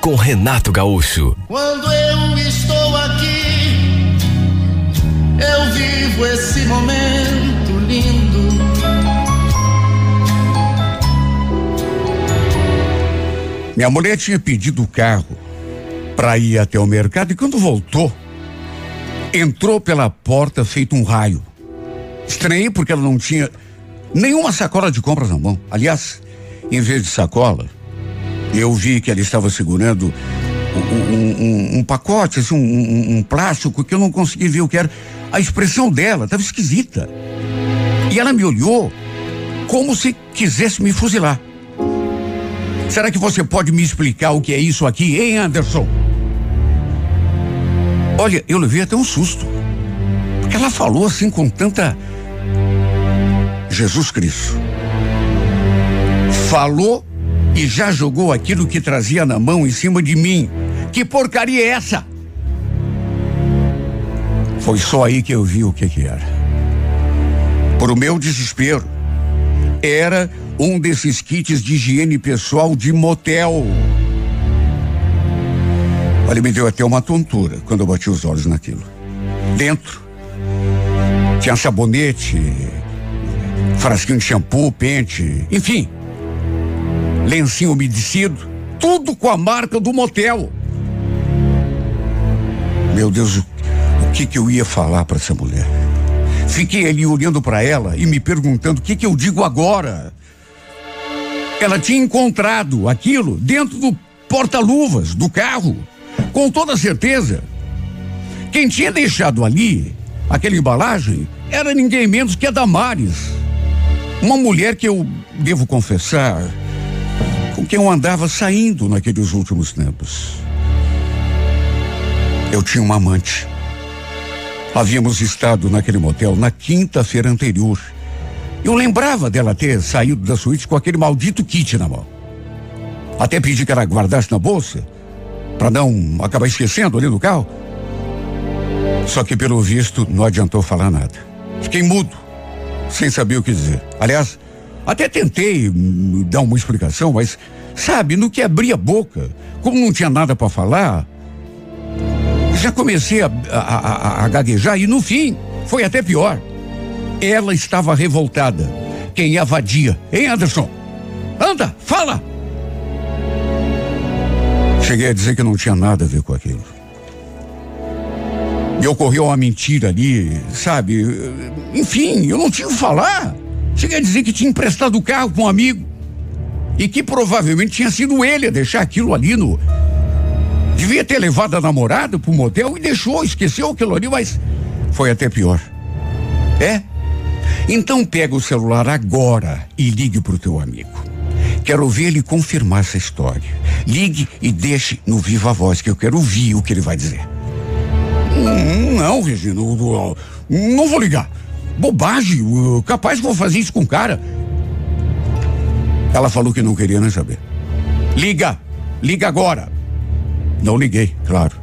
com Renato Gaúcho. Quando eu estou aqui, eu vivo esse momento lindo. Minha mulher tinha pedido o carro para ir até o mercado e quando voltou, entrou pela porta feito um raio. Estranhei porque ela não tinha nenhuma sacola de compras na mão. Aliás, em vez de sacola, eu vi que ela estava segurando um, um, um, um pacote, assim, um, plástico que eu não consegui ver o que era. A expressão dela estava esquisita. E ela me olhou como se quisesse me fuzilar. Será que você pode me explicar o que é isso aqui, hein, Anderson? Olha, eu levei até um susto. Porque ela falou assim com tanta. Jesus Cristo. Falou e já jogou aquilo que trazia na mão em cima de mim. Que porcaria é essa? Foi só aí que eu vi o que que era. Por meu desespero, era um desses kits de higiene pessoal de motel. Olha, me deu até uma tontura quando eu bati os olhos naquilo. Dentro tinha sabonete, frasquinho de shampoo, pente, enfim, lencinho umedecido, tudo com a marca do motel. Meu Deus, o, que que eu ia falar para essa mulher? Fiquei ali olhando para ela e me perguntando o que que eu digo agora. Ela tinha encontrado aquilo dentro do porta-luvas do carro, com toda certeza. Quem tinha deixado ali aquela embalagem era ninguém menos que a Damares. Uma mulher que eu devo confessar, quem eu andava saindo naqueles últimos tempos. Eu tinha uma amante. Havíamos estado naquele motel na quinta-feira anterior. Eu lembrava dela ter saído da suíte com aquele maldito kit na mão. Até pedi que ela guardasse na bolsa, para não acabar esquecendo ali no carro. Só que, pelo visto, não adiantou falar nada. Fiquei mudo, sem saber o que dizer. Aliás, até tentei dar uma explicação, mas, sabe, no que abri a boca, como não tinha nada para falar, já comecei a, a, a, a gaguejar e, no fim, foi até pior. Ela estava revoltada. Quem é vadia? Hein, Anderson? Anda, fala! Cheguei a dizer que não tinha nada a ver com aquilo. Me ocorreu uma mentira ali, sabe? Enfim, eu não tinha o que falar. Cheguei a dizer que tinha emprestado o carro com um amigo. E que provavelmente tinha sido ele a deixar aquilo ali no. Devia ter levado a namorada pro motel e deixou, esqueceu aquilo ali, mas foi até pior. É? Então pega o celular agora e ligue pro teu amigo. Quero ouvir ele confirmar essa história. Ligue e deixe no viva voz, que eu quero ouvir o que ele vai dizer. Hum, não, Regina, não vou ligar. Bobagem, capaz vou fazer isso com o cara. Ela falou que não queria nem saber. Liga, liga agora. Não liguei, claro.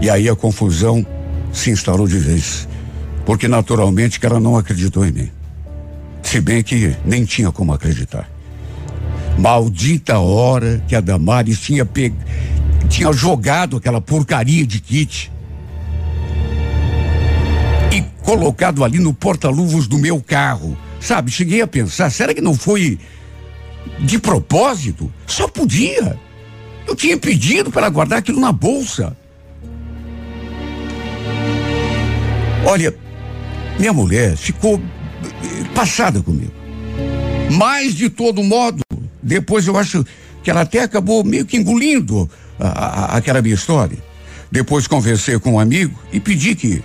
E aí a confusão se instalou de vez porque naturalmente que ela não acreditou em mim. Se bem que nem tinha como acreditar. Maldita hora que a Damares tinha pego, tinha jogado aquela porcaria de kit e colocado ali no porta-luvas do meu carro. Sabe, cheguei a pensar, será que não foi de propósito? Só podia. Eu tinha pedido para guardar aquilo na bolsa. Olha, minha mulher ficou passada comigo. Mas, de todo modo, depois eu acho que ela até acabou meio que engolindo a, a, aquela minha história. Depois conversei com um amigo e pedi que,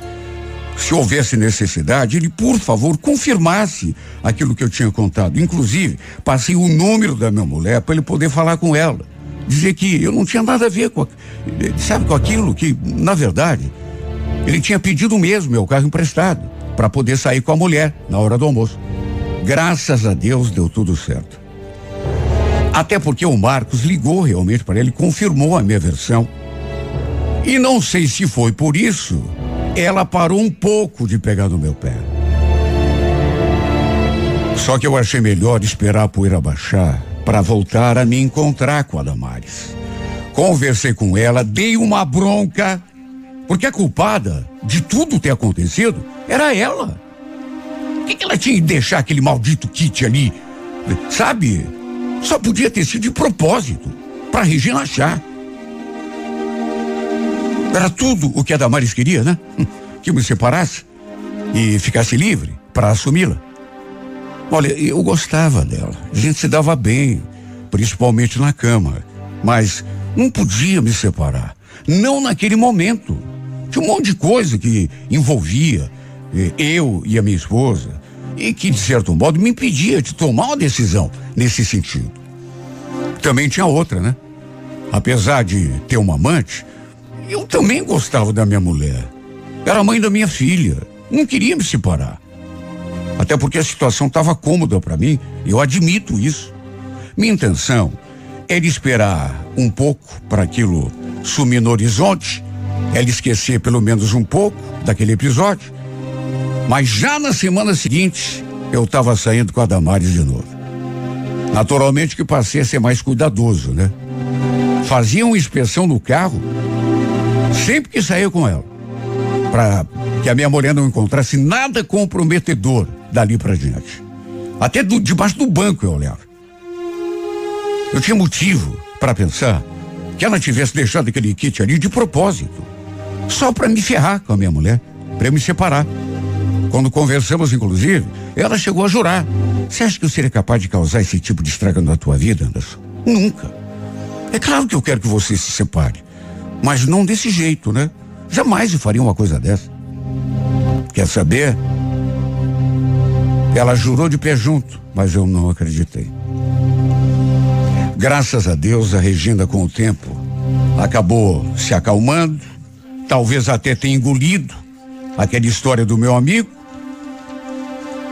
se houvesse necessidade, ele, por favor, confirmasse aquilo que eu tinha contado. Inclusive, passei o número da minha mulher para ele poder falar com ela. dizer que eu não tinha nada a ver com, sabe, com aquilo que, na verdade, ele tinha pedido mesmo meu carro emprestado para poder sair com a mulher na hora do almoço. Graças a Deus deu tudo certo. Até porque o Marcos ligou realmente para ele, confirmou a minha versão. E não sei se foi por isso, ela parou um pouco de pegar no meu pé. Só que eu achei melhor esperar a poeira baixar para voltar a me encontrar com a Damares. Conversei com ela, dei uma bronca, porque a culpada de tudo ter acontecido era ela. Por que, que ela tinha que deixar aquele maldito kit ali? Sabe? Só podia ter sido de propósito, para Regina achar. Era tudo o que a Damares queria, né? Que me separasse e ficasse livre para assumi-la. Olha, eu gostava dela. A gente se dava bem, principalmente na cama. Mas não podia me separar. Não naquele momento. Tinha um monte de coisa que envolvia eh, eu e a minha esposa e que, de certo modo, me impedia de tomar uma decisão nesse sentido. Também tinha outra, né? Apesar de ter uma amante, eu também gostava da minha mulher. Era mãe da minha filha. Não queria me separar. Até porque a situação estava cômoda para mim, eu admito isso. Minha intenção era esperar um pouco para aquilo sumir no horizonte, ela esquecer pelo menos um pouco daquele episódio. Mas já na semana seguinte, eu estava saindo com a Damares de novo. Naturalmente que passei a ser mais cuidadoso, né? Fazia uma inspeção no carro sempre que saía com ela, para que a minha mulher não encontrasse nada comprometedor dali para diante. Até do, debaixo do banco eu olhava. Eu tinha motivo para pensar que ela tivesse deixado aquele kit ali de propósito, só para me ferrar com a minha mulher, para me separar. Quando conversamos, inclusive, ela chegou a jurar. Você acha que eu seria capaz de causar esse tipo de estrago na tua vida, Anderson? Nunca. É claro que eu quero que você se separe, mas não desse jeito, né? Jamais eu faria uma coisa dessa. Quer saber? Ela jurou de pé junto, mas eu não acreditei. Graças a Deus, a Regina, com o tempo, acabou se acalmando, talvez até tenha engolido aquela história do meu amigo.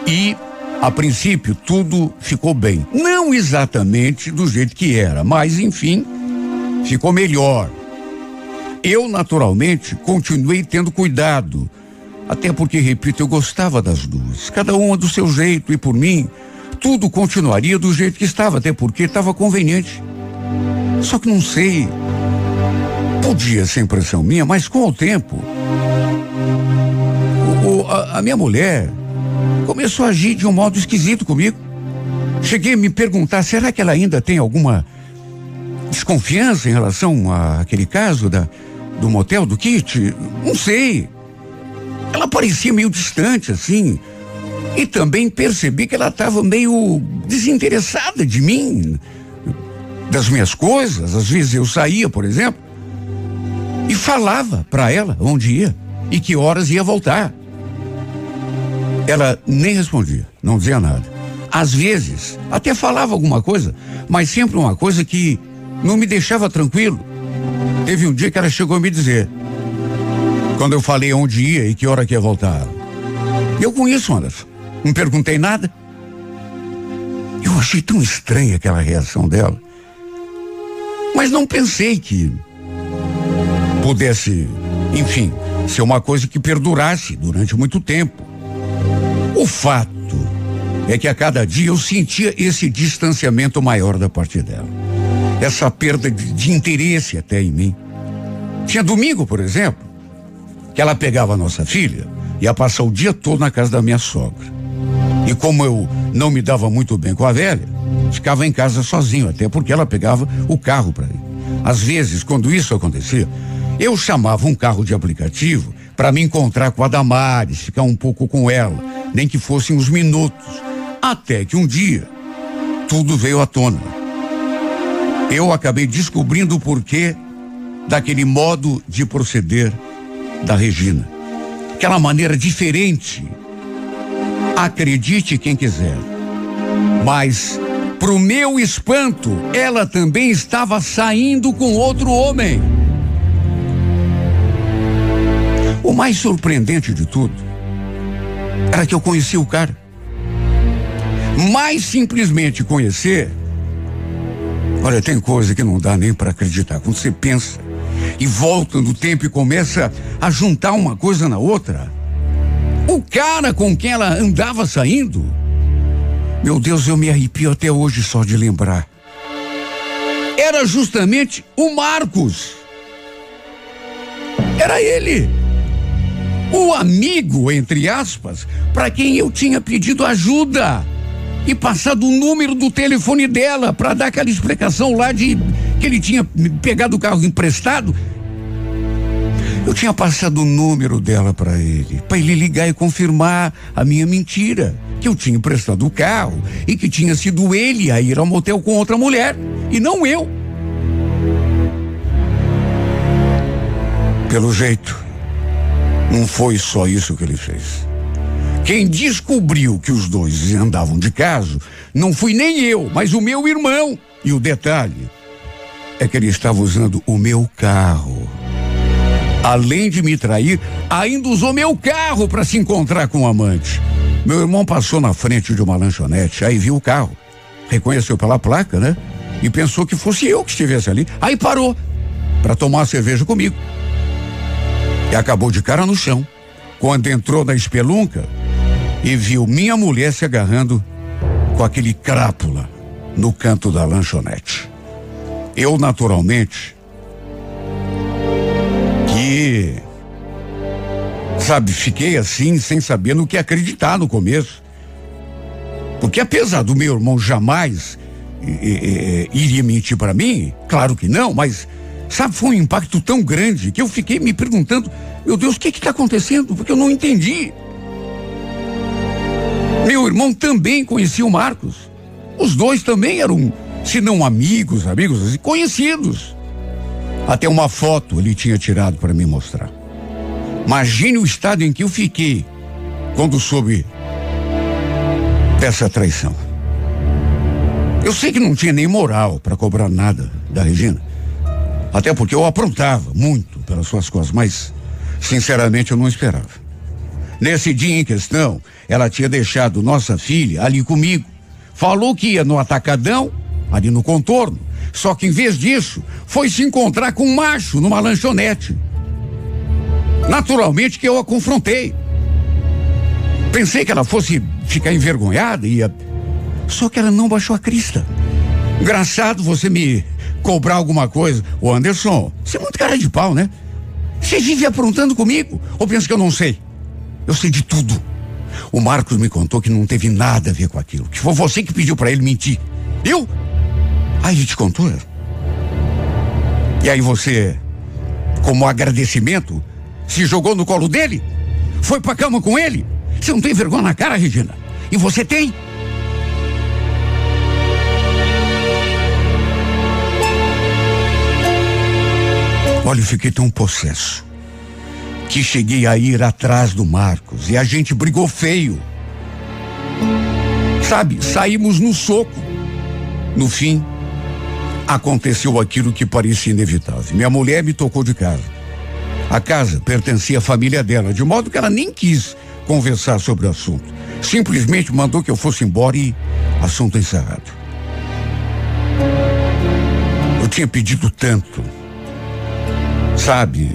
E, a princípio, tudo ficou bem. Não exatamente do jeito que era, mas, enfim, ficou melhor. Eu, naturalmente, continuei tendo cuidado até porque, repito, eu gostava das duas, cada uma do seu jeito, e por mim, tudo continuaria do jeito que estava, até porque estava conveniente. Só que não sei. Podia ser impressão minha, mas com o tempo, o, a, a minha mulher começou a agir de um modo esquisito comigo. Cheguei a me perguntar: será que ela ainda tem alguma desconfiança em relação àquele caso da, do motel do Kit? Não sei. Ela parecia meio distante, assim. E também percebi que ela estava meio desinteressada de mim, das minhas coisas. Às vezes eu saía, por exemplo, e falava para ela onde ia e que horas ia voltar. Ela nem respondia, não dizia nada. Às vezes, até falava alguma coisa, mas sempre uma coisa que não me deixava tranquilo. Teve um dia que ela chegou a me dizer: quando eu falei onde ia e que hora que ia voltar. Eu conheço, Anderson. Não perguntei nada. Eu achei tão estranha aquela reação dela. Mas não pensei que pudesse, enfim, ser uma coisa que perdurasse durante muito tempo. O fato é que a cada dia eu sentia esse distanciamento maior da parte dela. Essa perda de, de interesse até em mim. Tinha domingo, por exemplo, que ela pegava a nossa filha e ia passar o dia todo na casa da minha sogra. E como eu não me dava muito bem com a velha, ficava em casa sozinho, até porque ela pegava o carro para ir. Às vezes, quando isso acontecia, eu chamava um carro de aplicativo para me encontrar com a Damares, ficar um pouco com ela, nem que fossem uns minutos. Até que um dia, tudo veio à tona. Eu acabei descobrindo o porquê daquele modo de proceder da Regina. Aquela maneira diferente. Acredite quem quiser. Mas Pro meu espanto, ela também estava saindo com outro homem. O mais surpreendente de tudo era que eu conheci o cara. Mais simplesmente conhecer. Olha, tem coisa que não dá nem para acreditar. Quando você pensa e volta no tempo e começa a juntar uma coisa na outra. O cara com quem ela andava saindo meu Deus, eu me arrepio até hoje só de lembrar. Era justamente o Marcos. Era ele. O amigo, entre aspas, para quem eu tinha pedido ajuda e passado o número do telefone dela para dar aquela explicação lá de que ele tinha pegado o carro emprestado. Eu tinha passado o número dela para ele, para ele ligar e confirmar a minha mentira que eu tinha emprestado o carro e que tinha sido ele a ir ao motel com outra mulher e não eu. Pelo jeito, não foi só isso que ele fez. Quem descobriu que os dois andavam de caso não fui nem eu, mas o meu irmão. E o detalhe é que ele estava usando o meu carro. Além de me trair, ainda usou meu carro para se encontrar com o amante. Meu irmão passou na frente de uma lanchonete, aí viu o carro. Reconheceu pela placa, né? E pensou que fosse eu que estivesse ali. Aí parou para tomar uma cerveja comigo. E acabou de cara no chão. Quando entrou na espelunca e viu minha mulher se agarrando com aquele crápula no canto da lanchonete. Eu, naturalmente, que Sabe, fiquei assim, sem saber no que acreditar no começo. Porque apesar do meu irmão jamais iria mentir para mim, claro que não, mas sabe, foi um impacto tão grande que eu fiquei me perguntando, meu Deus, o que está acontecendo? Porque eu não entendi. Meu irmão também conhecia o Marcos. Os dois também eram, se não amigos, amigos, assim, conhecidos. Até uma foto ele tinha tirado para me mostrar. Imagine o estado em que eu fiquei quando soube dessa traição. Eu sei que não tinha nem moral para cobrar nada da Regina. Até porque eu aprontava muito pelas suas costas, mas sinceramente eu não esperava. Nesse dia em questão, ela tinha deixado nossa filha ali comigo. Falou que ia no atacadão, ali no contorno. Só que em vez disso, foi se encontrar com um macho numa lanchonete. Naturalmente que eu a confrontei. Pensei que ela fosse ficar envergonhada e ia. Só que ela não baixou a crista. Engraçado você me cobrar alguma coisa. Ô Anderson, você é muito cara de pau, né? Você vive aprontando comigo? Ou pensa que eu não sei? Eu sei de tudo. O Marcos me contou que não teve nada a ver com aquilo. Que foi você que pediu para ele mentir. Eu? Aí ele te contou? E aí você, como agradecimento, se jogou no colo dele? Foi pra cama com ele? Você não tem vergonha na cara, Regina? E você tem? Olha, eu fiquei tão possesso que cheguei a ir atrás do Marcos e a gente brigou feio. Sabe, saímos no soco. No fim, aconteceu aquilo que parecia inevitável. Minha mulher me tocou de casa. A casa pertencia à família dela, de modo que ela nem quis conversar sobre o assunto. Simplesmente mandou que eu fosse embora e assunto encerrado. Eu tinha pedido tanto, sabe,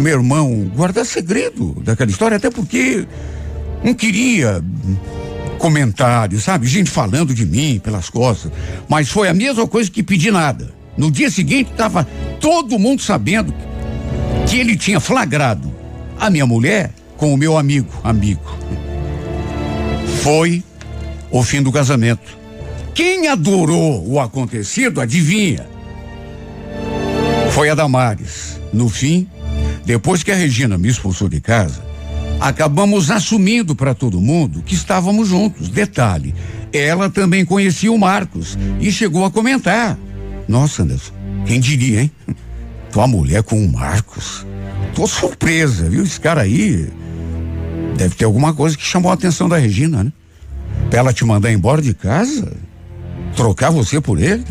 meu irmão guardar segredo daquela história, até porque não queria comentários, sabe, gente falando de mim pelas costas. Mas foi a mesma coisa que pedi nada. No dia seguinte estava todo mundo sabendo que ele tinha flagrado a minha mulher com o meu amigo, amigo. Foi o fim do casamento. Quem adorou o acontecido, adivinha? Foi a Damares. No fim, depois que a Regina me expulsou de casa, acabamos assumindo para todo mundo que estávamos juntos. Detalhe, ela também conhecia o Marcos e chegou a comentar. Nossa, Anderson, quem diria, hein? Tua mulher com o Marcos. Tô surpresa, viu? Esse cara aí deve ter alguma coisa que chamou a atenção da Regina, né? Pra ela te mandar embora de casa? Trocar você por ele?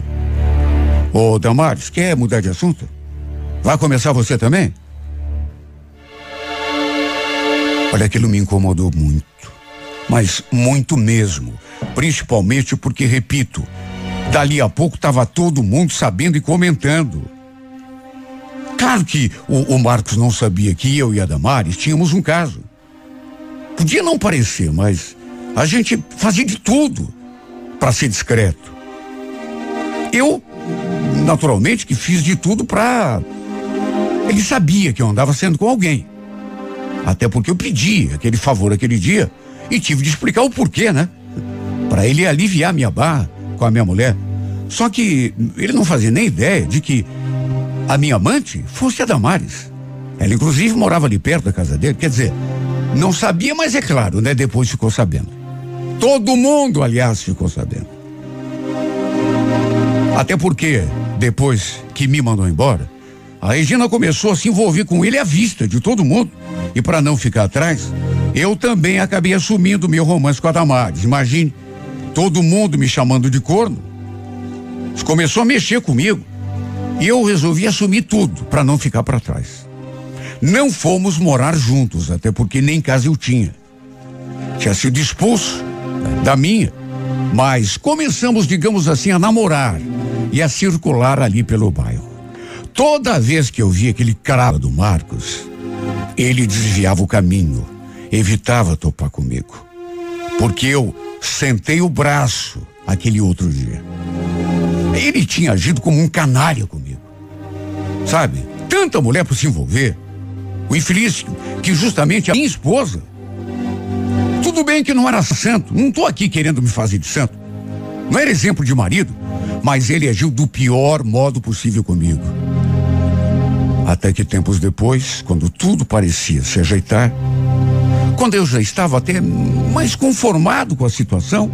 Ô, Damares, quer mudar de assunto? Vai começar você também? Olha, aquilo me incomodou muito. Mas muito mesmo. Principalmente porque, repito, dali a pouco estava todo mundo sabendo e comentando. Claro que o, o, Marcos não sabia que eu e a Damares tínhamos um caso. Podia não parecer, mas a gente fazia de tudo para ser discreto. Eu, naturalmente, que fiz de tudo para. Ele sabia que eu andava sendo com alguém. Até porque eu pedi aquele favor aquele dia e tive de explicar o porquê, né? Para ele aliviar minha barra com a minha mulher. Só que ele não fazia nem ideia de que a minha amante fosse a Damares. Ela, inclusive, morava ali perto da casa dele. Quer dizer, não sabia, mas é claro, né? Depois ficou sabendo. Todo mundo, aliás, ficou sabendo. Até porque, depois que me mandou embora, a Regina começou a se envolver com ele à vista de todo mundo. E para não ficar atrás, eu também acabei assumindo meu romance com a Damares. Imagine, todo mundo me chamando de corno. Começou a mexer comigo. E eu resolvi assumir tudo para não ficar para trás. Não fomos morar juntos, até porque nem casa eu tinha. Tinha sido expulso da minha, mas começamos, digamos assim, a namorar e a circular ali pelo bairro. Toda vez que eu via aquele cara do Marcos, ele desviava o caminho, evitava topar comigo. Porque eu sentei o braço aquele outro dia. Ele tinha agido como um canalha comigo. Sabe? Tanta mulher para se envolver. O infeliz que justamente a minha esposa. Tudo bem que não era santo, não estou aqui querendo me fazer de santo. Não era exemplo de marido, mas ele agiu do pior modo possível comigo. Até que tempos depois, quando tudo parecia se ajeitar, quando eu já estava até mais conformado com a situação,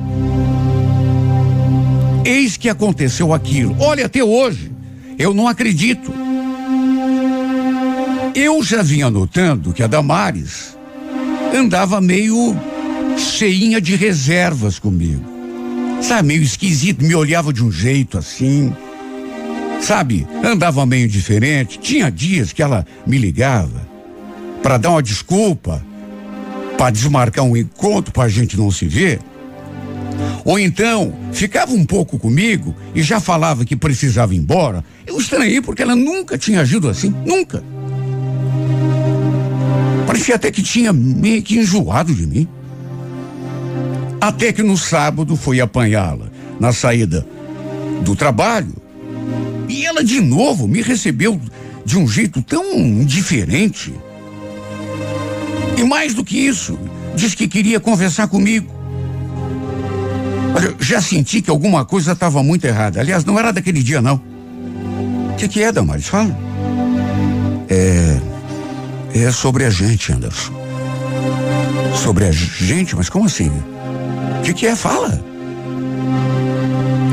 Eis que aconteceu aquilo. Olha, até hoje, eu não acredito. Eu já vinha notando que a Damares andava meio cheinha de reservas comigo. Sabe, meio esquisito, me olhava de um jeito assim. Sabe, andava meio diferente. Tinha dias que ela me ligava para dar uma desculpa, para desmarcar um encontro para a gente não se ver. Ou então, ficava um pouco comigo e já falava que precisava ir embora. Eu estranhei porque ela nunca tinha agido assim, nunca. Parecia até que tinha meio que enjoado de mim. Até que no sábado foi apanhá-la na saída do trabalho. E ela de novo me recebeu de um jeito tão diferente. E mais do que isso, disse que queria conversar comigo. Olha, já senti que alguma coisa estava muito errada. Aliás, não era daquele dia, não. O que, que é, Damares? Fala. É. É sobre a gente, Anderson. Sobre a gente? Mas como assim? O que, que é? Fala.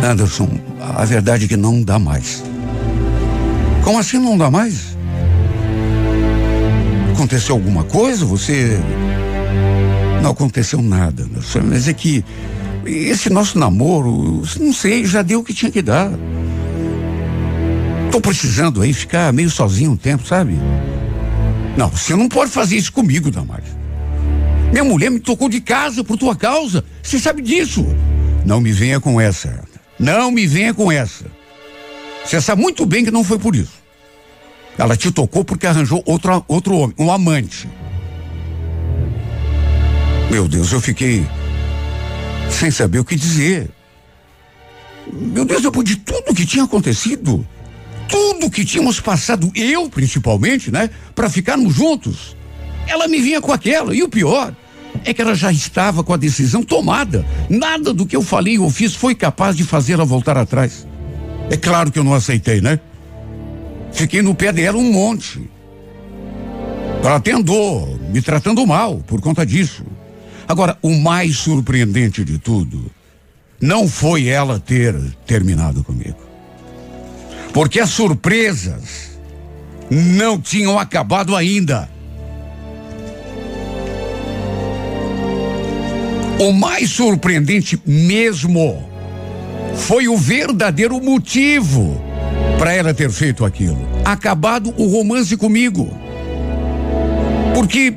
Anderson, a verdade é que não dá mais. Como assim não dá mais? Aconteceu alguma coisa? Você. Não aconteceu nada, Anderson. Mas é que esse nosso namoro, não sei, já deu o que tinha que dar. Tô precisando aí ficar meio sozinho um tempo, sabe? Não, você não pode fazer isso comigo, Damares. Minha mulher me tocou de casa por tua causa. Você sabe disso. Não me venha com essa. Não me venha com essa. Você sabe muito bem que não foi por isso. Ela te tocou porque arranjou outro, outro homem, um amante. Meu Deus, eu fiquei sem saber o que dizer. Meu Deus, depois de tudo que tinha acontecido, tudo que tínhamos passado, eu principalmente, né, para ficarmos juntos, ela me vinha com aquela. E o pior é que ela já estava com a decisão tomada. Nada do que eu falei ou fiz foi capaz de fazê-la voltar atrás. É claro que eu não aceitei, né? Fiquei no pé dela um monte. Ela até andou me tratando mal por conta disso. Agora, o mais surpreendente de tudo não foi ela ter terminado comigo. Porque as surpresas não tinham acabado ainda. O mais surpreendente mesmo foi o verdadeiro motivo para ela ter feito aquilo. Acabado o romance comigo. Porque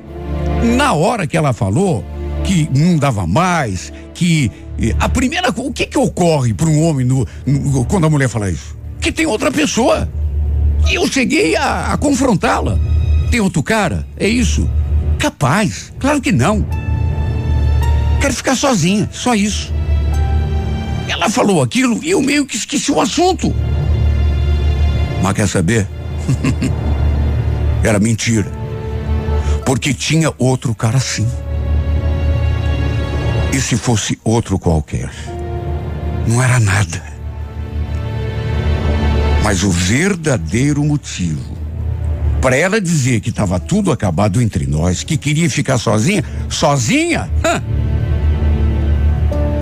na hora que ela falou que não dava mais, que a primeira o que que ocorre para um homem no, no, quando a mulher fala isso? Que tem outra pessoa. E eu cheguei a, a confrontá-la. Tem outro cara? É isso? Capaz? Claro que não. Quero ficar sozinha, só isso. Ela falou aquilo e eu meio que esqueci o assunto. Mas quer saber? Era mentira. Porque tinha outro cara sim. E se fosse outro qualquer? Não era nada. Mas o verdadeiro motivo para ela dizer que estava tudo acabado entre nós, que queria ficar sozinha, sozinha?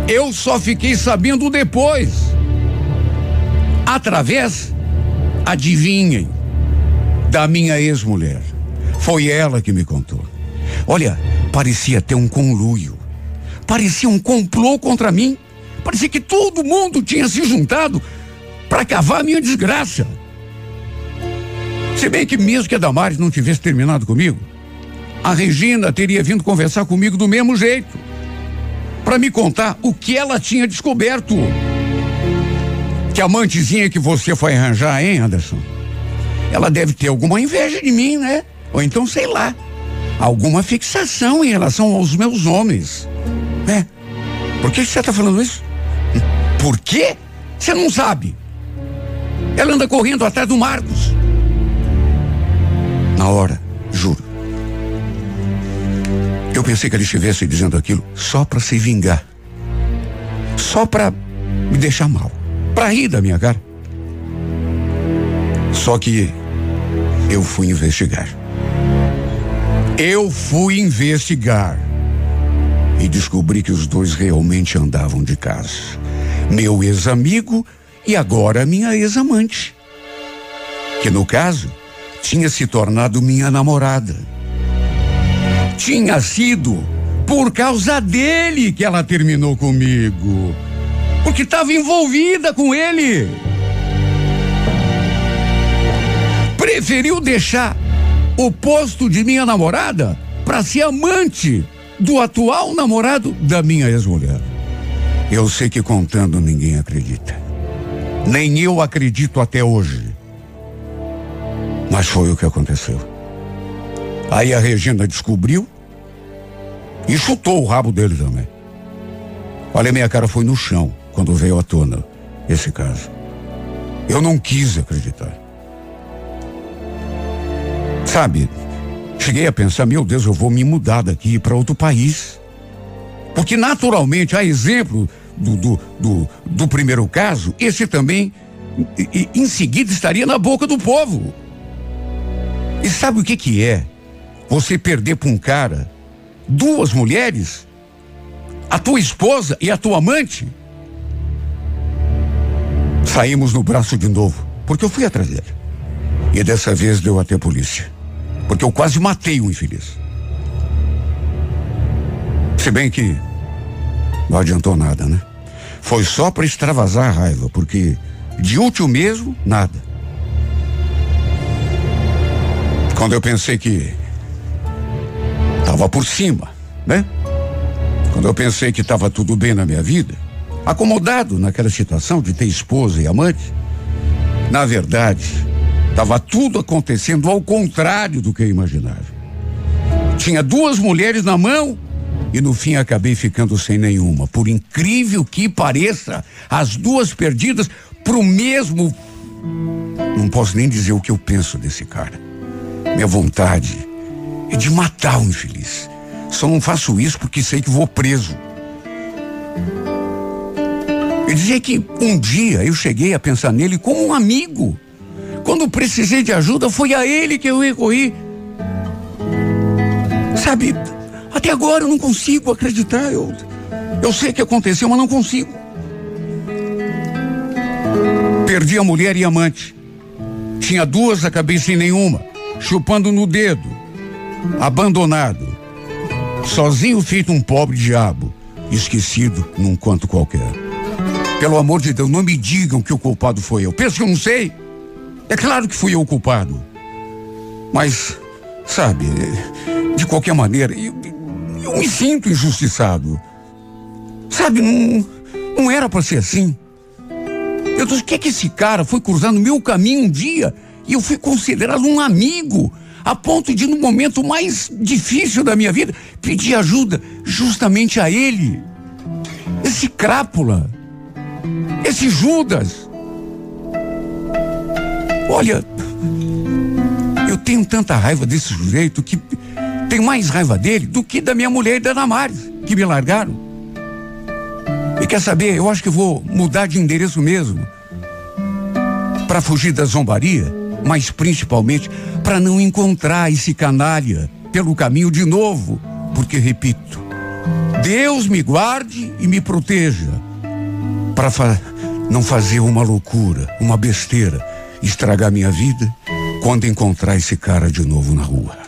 Eu só fiquei sabendo depois. Através, adivinhem, da minha ex-mulher. Foi ela que me contou. Olha, parecia ter um conluio. Parecia um complô contra mim. Parecia que todo mundo tinha se juntado para cavar a minha desgraça. Se bem que mesmo que a Damares não tivesse terminado comigo, a Regina teria vindo conversar comigo do mesmo jeito. Para me contar o que ela tinha descoberto. Que amantezinha que você foi arranjar, hein, Anderson? Ela deve ter alguma inveja de mim, né? Ou então, sei lá, alguma fixação em relação aos meus homens. É. Por que você está falando isso? Por quê? Você não sabe. Ela anda correndo atrás do Marcos. Na hora, juro. Eu pensei que ele estivesse dizendo aquilo só para se vingar. Só para me deixar mal. Para rir da minha cara. Só que eu fui investigar. Eu fui investigar. E descobri que os dois realmente andavam de casa. Meu ex-amigo e agora minha ex-amante. Que no caso tinha se tornado minha namorada. Tinha sido por causa dele que ela terminou comigo. Porque estava envolvida com ele. Preferiu deixar o posto de minha namorada para ser amante do atual namorado da minha ex-mulher. Eu sei que contando ninguém acredita. Nem eu acredito até hoje. Mas foi o que aconteceu. Aí a Regina descobriu e chutou o rabo dele também. Olha, minha cara foi no chão quando veio à tona esse caso. Eu não quis acreditar. Sabe, cheguei a pensar, meu Deus, eu vou me mudar daqui para outro país. Porque naturalmente, a exemplo do, do, do, do primeiro caso, esse também, em seguida, estaria na boca do povo. E sabe o que que é? Você perder para um cara duas mulheres, a tua esposa e a tua amante. Saímos no braço de novo, porque eu fui atrás dele. E dessa vez deu até a polícia. Porque eu quase matei o infeliz. Se bem que não adiantou nada, né? Foi só para extravasar a raiva, porque de útil mesmo, nada. Quando eu pensei que estava por cima, né? Quando eu pensei que estava tudo bem na minha vida, acomodado naquela situação de ter esposa e amante, na verdade, estava tudo acontecendo ao contrário do que eu imaginava. Tinha duas mulheres na mão e no fim acabei ficando sem nenhuma. Por incrível que pareça, as duas perdidas pro mesmo. Não posso nem dizer o que eu penso desse cara. Minha vontade é de matar o infeliz. Só não faço isso porque sei que vou preso. Eu dizia que um dia eu cheguei a pensar nele como um amigo. Quando precisei de ajuda, foi a ele que eu recorri. Sabe, até agora eu não consigo acreditar. Eu, eu sei que aconteceu, mas não consigo. Perdi a mulher e amante. Tinha duas, acabei sem nenhuma chupando no dedo, abandonado, sozinho feito um pobre diabo, esquecido num canto qualquer. Pelo amor de Deus, não me digam que o culpado foi eu. Penso que eu não sei. É claro que fui eu o culpado. Mas, sabe, de qualquer maneira, eu, eu me sinto injustiçado. Sabe, não, não era para ser assim. Eu disse, o que é que esse cara foi cruzar no meu caminho um dia e eu fui considerado um amigo, a ponto de, no momento mais difícil da minha vida, pedir ajuda justamente a ele. Esse crápula, esse Judas. Olha, eu tenho tanta raiva desse sujeito que tenho mais raiva dele do que da minha mulher e da Damares, que me largaram. E quer saber, eu acho que vou mudar de endereço mesmo. Para fugir da zombaria, mas principalmente para não encontrar esse canalha pelo caminho de novo. Porque, repito, Deus me guarde e me proteja para fa não fazer uma loucura, uma besteira, estragar minha vida quando encontrar esse cara de novo na rua.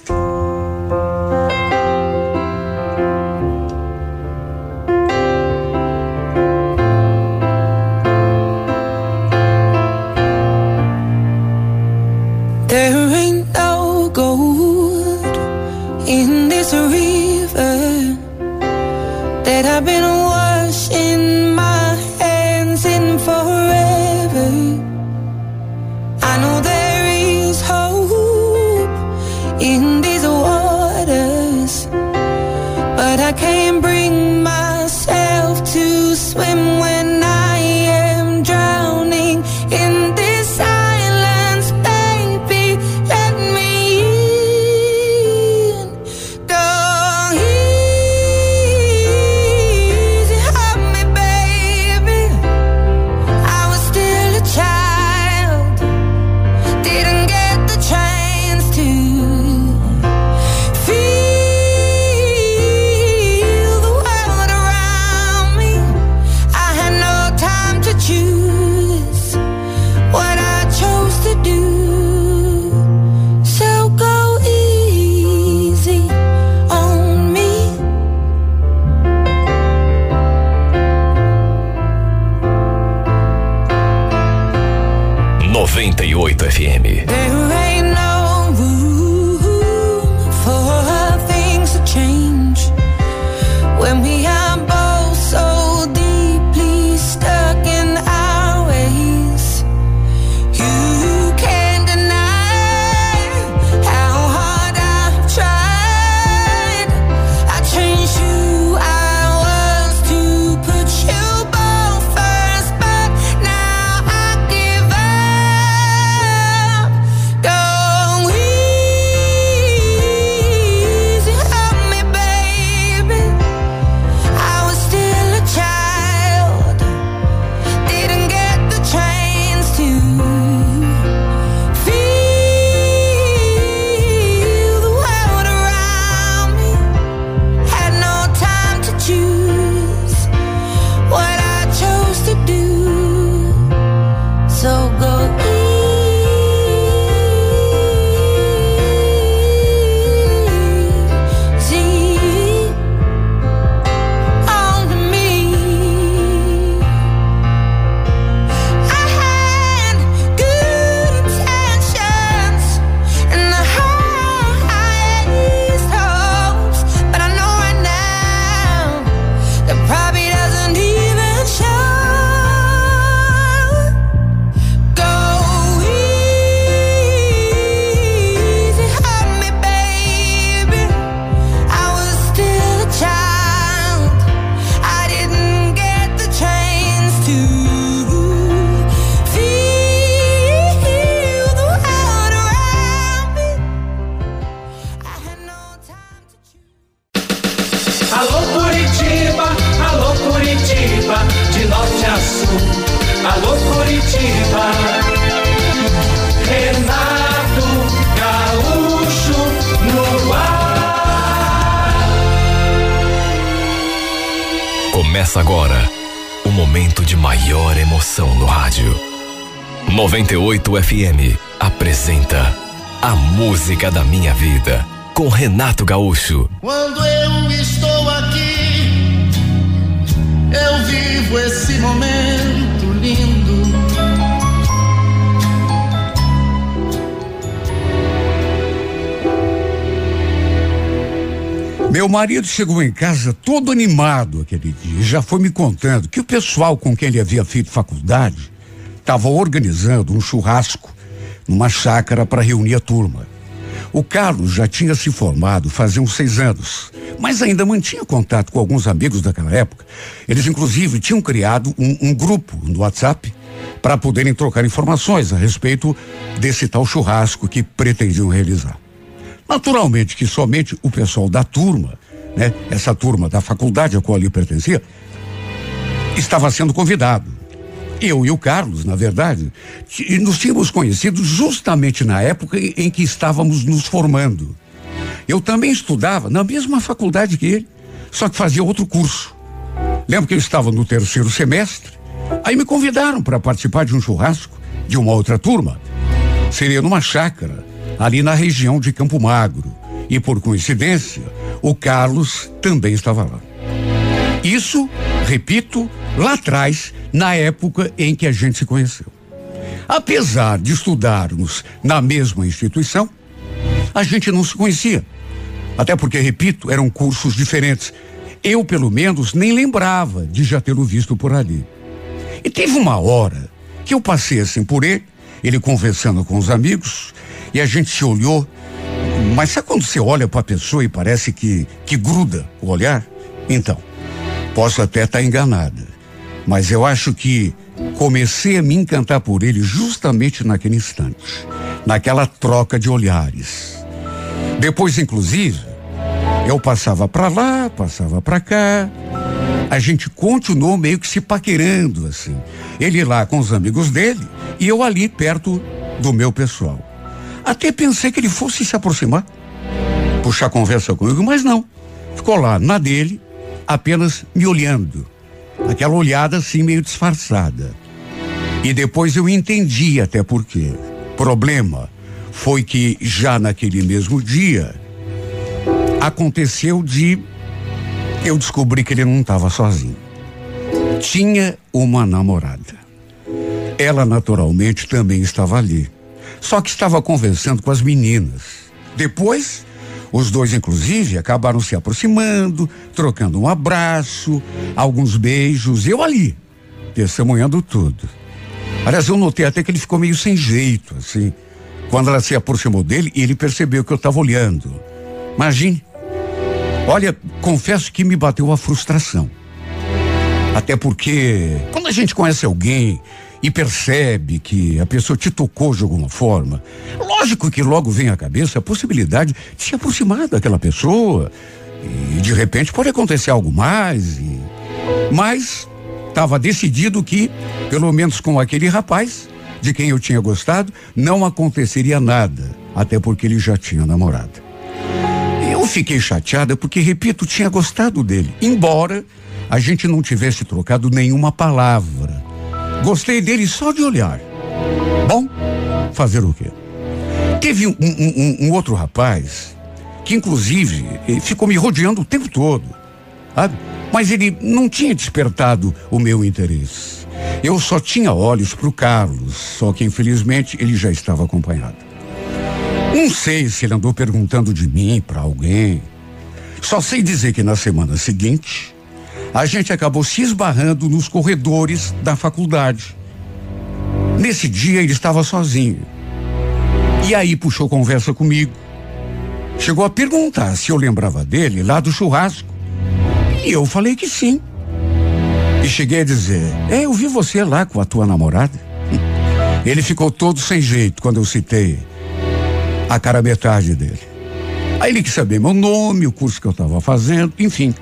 98 FM apresenta A Música da Minha Vida com Renato Gaúcho. Quando eu estou aqui, eu vivo esse momento lindo. Meu marido chegou em casa todo animado aquele dia e já foi me contando que o pessoal com quem ele havia feito faculdade estava organizando um churrasco numa chácara para reunir a turma. O Carlos já tinha se formado fazia uns seis anos, mas ainda mantinha contato com alguns amigos daquela época. Eles, inclusive, tinham criado um, um grupo no WhatsApp para poderem trocar informações a respeito desse tal churrasco que pretendiam realizar. Naturalmente que somente o pessoal da turma, né, essa turma da faculdade a qual ele pertencia, estava sendo convidado. Eu e o Carlos, na verdade, nos tínhamos conhecido justamente na época em que estávamos nos formando. Eu também estudava na mesma faculdade que ele, só que fazia outro curso. Lembro que eu estava no terceiro semestre, aí me convidaram para participar de um churrasco de uma outra turma. Seria numa chácara, ali na região de Campo Magro. E por coincidência, o Carlos também estava lá. Isso, repito, lá atrás, na época em que a gente se conheceu. Apesar de estudarmos na mesma instituição, a gente não se conhecia. Até porque, repito, eram cursos diferentes. Eu, pelo menos, nem lembrava de já tê-lo visto por ali. E teve uma hora que eu passei assim por ele, ele conversando com os amigos, e a gente se olhou. Mas sabe quando você olha para a pessoa e parece que, que gruda o olhar? Então, posso até estar tá enganada. Mas eu acho que comecei a me encantar por ele justamente naquele instante, naquela troca de olhares. Depois, inclusive, eu passava para lá, passava para cá. A gente continuou meio que se paquerando assim. Ele lá com os amigos dele e eu ali perto do meu pessoal. Até pensei que ele fosse se aproximar, puxar conversa comigo, mas não. Ficou lá na dele, apenas me olhando aquela olhada assim meio disfarçada. E depois eu entendi até por quê. Problema foi que já naquele mesmo dia aconteceu de eu descobri que ele não estava sozinho. Tinha uma namorada. Ela naturalmente também estava ali. Só que estava conversando com as meninas. Depois os dois, inclusive, acabaram se aproximando, trocando um abraço, alguns beijos, eu ali, testemunhando tudo. Aliás, eu notei até que ele ficou meio sem jeito, assim, quando ela se aproximou dele e ele percebeu que eu estava olhando. Imagine. Olha, confesso que me bateu a frustração. Até porque, quando a gente conhece alguém e percebe que a pessoa te tocou de alguma forma, lógico que logo vem à cabeça a possibilidade de se aproximar daquela pessoa e de repente pode acontecer algo mais. E... Mas estava decidido que, pelo menos com aquele rapaz de quem eu tinha gostado, não aconteceria nada, até porque ele já tinha namorado. Eu fiquei chateada porque, repito, tinha gostado dele, embora a gente não tivesse trocado nenhuma palavra. Gostei dele só de olhar. Bom, fazer o quê? Teve um, um, um outro rapaz que, inclusive, ficou me rodeando o tempo todo, sabe? Mas ele não tinha despertado o meu interesse. Eu só tinha olhos para o Carlos, só que infelizmente ele já estava acompanhado. Não sei se ele andou perguntando de mim para alguém. Só sei dizer que na semana seguinte a gente acabou se esbarrando nos corredores da faculdade. Nesse dia ele estava sozinho. E aí puxou conversa comigo. Chegou a perguntar se eu lembrava dele lá do churrasco. E eu falei que sim. E cheguei a dizer: É, eu vi você lá com a tua namorada. Ele ficou todo sem jeito quando eu citei a cara metade dele. Aí ele quis saber meu nome, o curso que eu estava fazendo, enfim.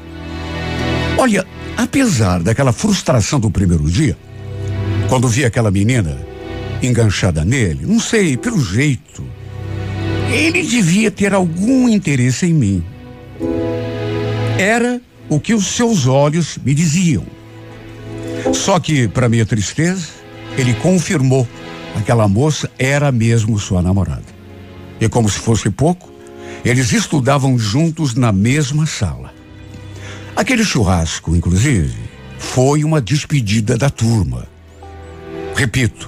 Olha, apesar daquela frustração do primeiro dia, quando vi aquela menina enganchada nele, não sei, pelo jeito, ele devia ter algum interesse em mim. Era o que os seus olhos me diziam. Só que, para minha tristeza, ele confirmou aquela moça era mesmo sua namorada. E como se fosse pouco, eles estudavam juntos na mesma sala. Aquele churrasco, inclusive, foi uma despedida da turma. Repito,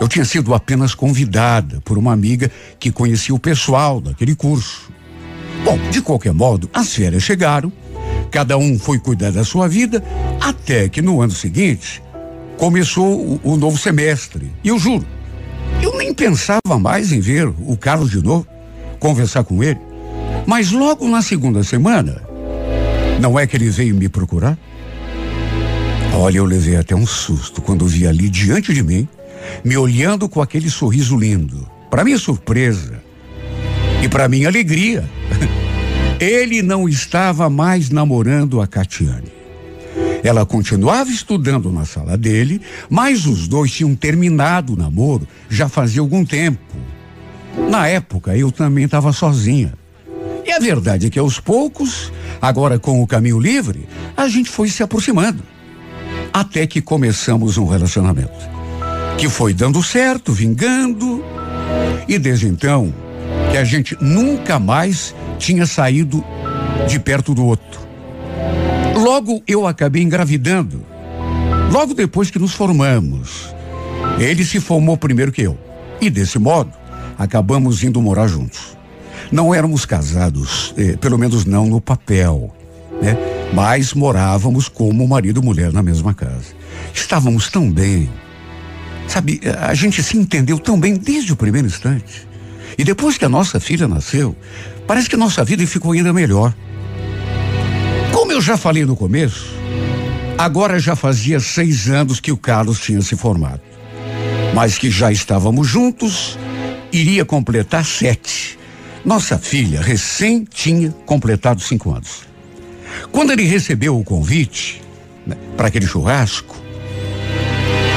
eu tinha sido apenas convidada por uma amiga que conhecia o pessoal daquele curso. Bom, de qualquer modo, as férias chegaram, cada um foi cuidar da sua vida, até que no ano seguinte começou o, o novo semestre. E eu juro, eu nem pensava mais em ver o Carlos de novo, conversar com ele. Mas logo na segunda semana, não é que ele veio me procurar? Olha, eu levei até um susto quando vi ali diante de mim, me olhando com aquele sorriso lindo. Para minha surpresa e para minha alegria, ele não estava mais namorando a Catiane. Ela continuava estudando na sala dele, mas os dois tinham terminado o namoro já fazia algum tempo. Na época, eu também estava sozinha. E a verdade é que aos poucos, agora com o caminho livre, a gente foi se aproximando. Até que começamos um relacionamento. Que foi dando certo, vingando. E desde então, que a gente nunca mais tinha saído de perto do outro. Logo eu acabei engravidando. Logo depois que nos formamos. Ele se formou primeiro que eu. E desse modo, acabamos indo morar juntos. Não éramos casados, eh, pelo menos não no papel, né? Mas morávamos como marido e mulher na mesma casa. Estávamos tão bem. Sabe, a gente se entendeu tão bem desde o primeiro instante. E depois que a nossa filha nasceu, parece que nossa vida ficou ainda melhor. Como eu já falei no começo, agora já fazia seis anos que o Carlos tinha se formado. Mas que já estávamos juntos, iria completar sete. Nossa filha recém tinha completado cinco anos. Quando ele recebeu o convite né, para aquele churrasco,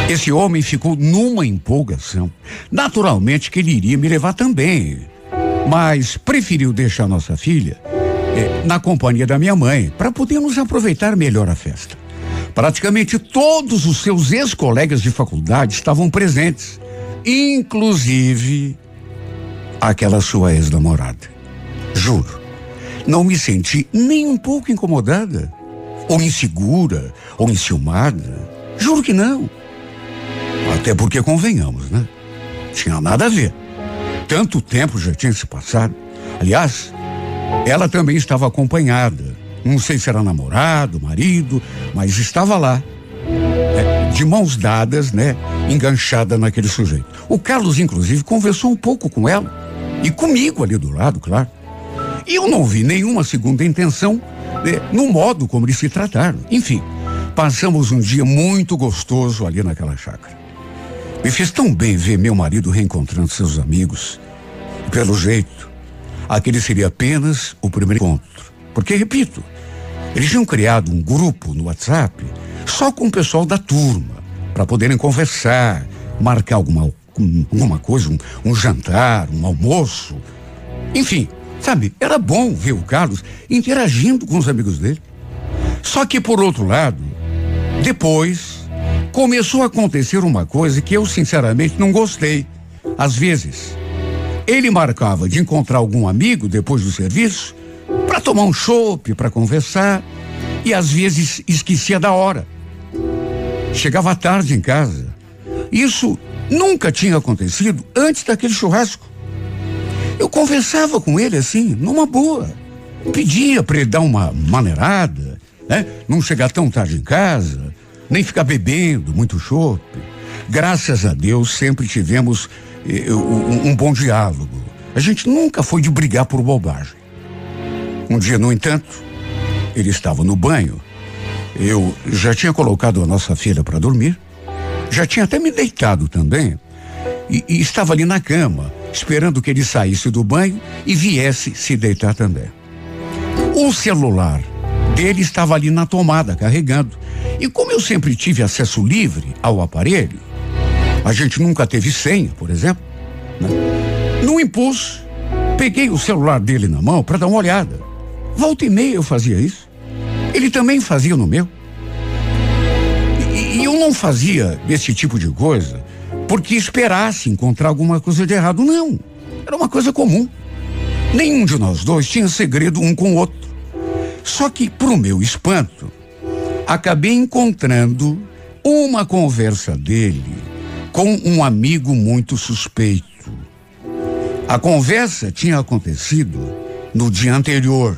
esse homem ficou numa empolgação. Naturalmente que ele iria me levar também, mas preferiu deixar nossa filha é, na companhia da minha mãe, para podermos aproveitar melhor a festa. Praticamente todos os seus ex-colegas de faculdade estavam presentes, inclusive aquela sua ex-namorada. Juro, não me senti nem um pouco incomodada, ou insegura, ou enciumada. Juro que não. Até porque convenhamos, né? Tinha nada a ver. Tanto tempo já tinha se passado. Aliás, ela também estava acompanhada. Não sei se era namorado, marido, mas estava lá. É, de mãos dadas, né? Enganchada naquele sujeito. O Carlos, inclusive, conversou um pouco com ela. E comigo ali do lado, claro. E eu não vi nenhuma segunda intenção né, no modo como eles se trataram. Enfim, passamos um dia muito gostoso ali naquela chácara. Me fez tão bem ver meu marido reencontrando seus amigos. E pelo jeito, aquele seria apenas o primeiro encontro. Porque, repito, eles tinham criado um grupo no WhatsApp só com o pessoal da turma, para poderem conversar, marcar alguma, alguma coisa, um, um jantar, um almoço. Enfim, sabe, era bom ver o Carlos interagindo com os amigos dele. Só que, por outro lado, depois começou a acontecer uma coisa que eu, sinceramente, não gostei. Às vezes, ele marcava de encontrar algum amigo depois do serviço para tomar um chopp, para conversar, e às vezes esquecia da hora. Chegava tarde em casa. Isso nunca tinha acontecido antes daquele churrasco. Eu conversava com ele assim, numa boa. Pedia para ele dar uma maneirada, né? Não chegar tão tarde em casa, nem ficar bebendo muito chopp. Graças a Deus sempre tivemos um, um bom diálogo. A gente nunca foi de brigar por bobagem. Um dia, no entanto, ele estava no banho. Eu já tinha colocado a nossa filha para dormir. Já tinha até me deitado também. E, e, estava ali na cama, esperando que ele saísse do banho e viesse se deitar também. O celular dele estava ali na tomada, carregando. E como eu sempre tive acesso livre ao aparelho, a gente nunca teve senha, por exemplo. Né? No impulso, peguei o celular dele na mão para dar uma olhada. Volta e meia eu fazia isso. Ele também fazia no meu. Não fazia esse tipo de coisa porque esperasse encontrar alguma coisa de errado. Não. Era uma coisa comum. Nenhum de nós dois tinha segredo um com o outro. Só que, pro meu espanto, acabei encontrando uma conversa dele com um amigo muito suspeito. A conversa tinha acontecido no dia anterior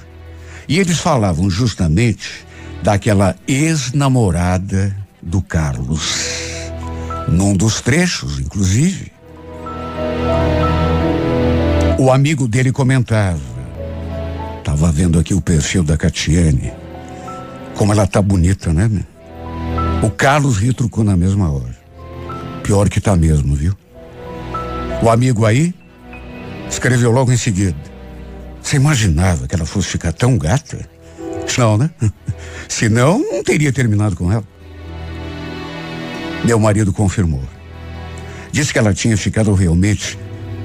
e eles falavam justamente daquela ex-namorada do Carlos. Num dos trechos, inclusive, o amigo dele comentava: Tava vendo aqui o perfil da Catiane. Como ela tá bonita, né? O Carlos retrucou na mesma hora. Pior que tá mesmo, viu? O amigo aí escreveu logo em seguida. Você imaginava que ela fosse ficar tão gata? Não, né? Senão, não teria terminado com ela. Meu marido confirmou. Disse que ela tinha ficado realmente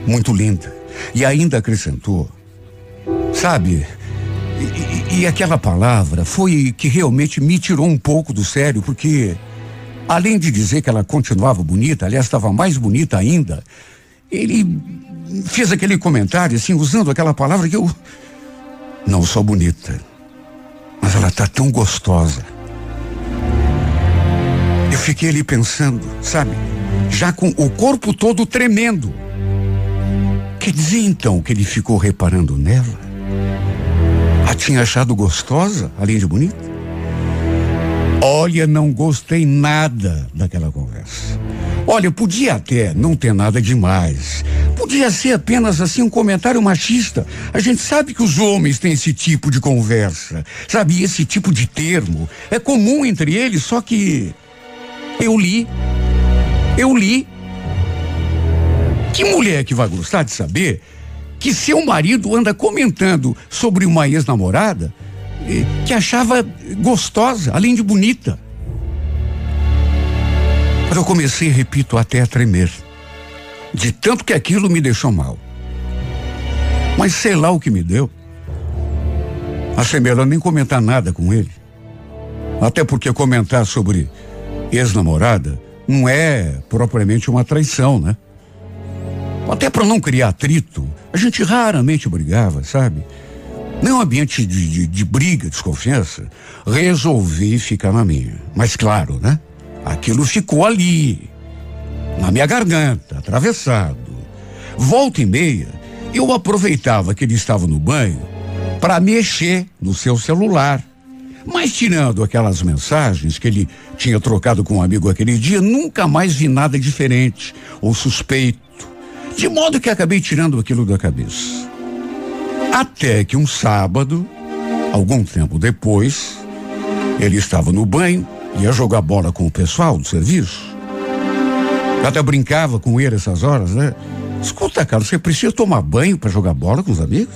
muito linda. E ainda acrescentou. Sabe, e, e, aquela palavra foi que realmente me tirou um pouco do sério, porque além de dizer que ela continuava bonita, aliás, estava mais bonita ainda, ele fez aquele comentário, assim, usando aquela palavra que eu. Não sou bonita, mas ela tá tão gostosa. Fiquei ali pensando, sabe? Já com o corpo todo tremendo. Quer dizer então que ele ficou reparando nela? A tinha achado gostosa, além de bonita? Olha, não gostei nada daquela conversa. Olha, podia até não ter nada demais. Podia ser apenas assim um comentário machista. A gente sabe que os homens têm esse tipo de conversa, sabe? Esse tipo de termo. É comum entre eles, só que eu li. Eu li. Que mulher que vai gostar de saber que seu marido anda comentando sobre uma ex-namorada eh, que achava gostosa, além de bonita? Mas eu comecei, repito, até a tremer. De tanto que aquilo me deixou mal. Mas sei lá o que me deu. Achei melhor nem comentar nada com ele. Até porque comentar sobre ex-namorada não é propriamente uma traição, né? Até para não criar atrito, a gente raramente brigava, sabe? Num ambiente de, de, de briga, desconfiança, resolvi ficar na minha. Mas claro, né? Aquilo ficou ali, na minha garganta, atravessado. Volta e meia, eu aproveitava que ele estava no banho para mexer no seu celular mas tirando aquelas mensagens que ele tinha trocado com um amigo aquele dia, nunca mais vi nada diferente ou suspeito. De modo que acabei tirando aquilo da cabeça. Até que um sábado, algum tempo depois, ele estava no banho, ia jogar bola com o pessoal do serviço. Até brincava com ele essas horas, né? Escuta, cara, você precisa tomar banho para jogar bola com os amigos?